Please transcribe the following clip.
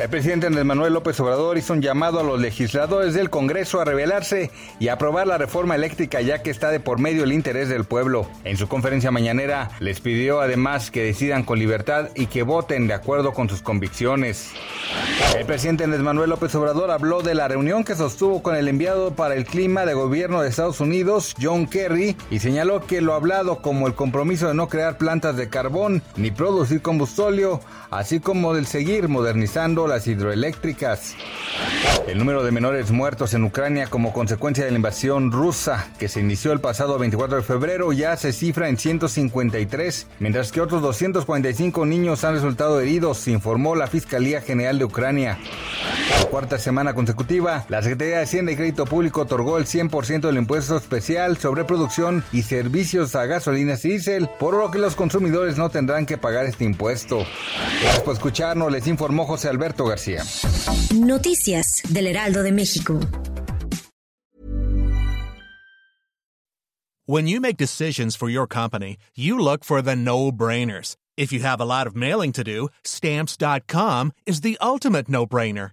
El presidente Andrés Manuel López Obrador hizo un llamado a los legisladores del Congreso a rebelarse y aprobar la reforma eléctrica ya que está de por medio el interés del pueblo. En su conferencia mañanera les pidió además que decidan con libertad y que voten de acuerdo con sus convicciones. El presidente Andrés Manuel López Obrador habló de la reunión que sostuvo con el enviado para el clima de gobierno de Estados Unidos, John Kerry, y señaló que lo hablado como el compromiso de no crear plantas de carbón ni producir combustóleo, así como del seguir modernizando hidroeléctricas. El número de menores muertos en Ucrania como consecuencia de la invasión rusa que se inició el pasado 24 de febrero ya se cifra en 153, mientras que otros 245 niños han resultado heridos, informó la Fiscalía General de Ucrania. Cuarta semana consecutiva, la Secretaría de Hacienda y Crédito Público otorgó el 100% del impuesto especial sobre producción y servicios a gasolinas y diésel, por lo que los consumidores no tendrán que pagar este impuesto. Gracias por escucharnos, les informó José Alberto García. Noticias del Heraldo de México. When you make decisions for your company, you look for the no-brainers. If you have a lot of mailing to do, stamps.com is the ultimate no-brainer.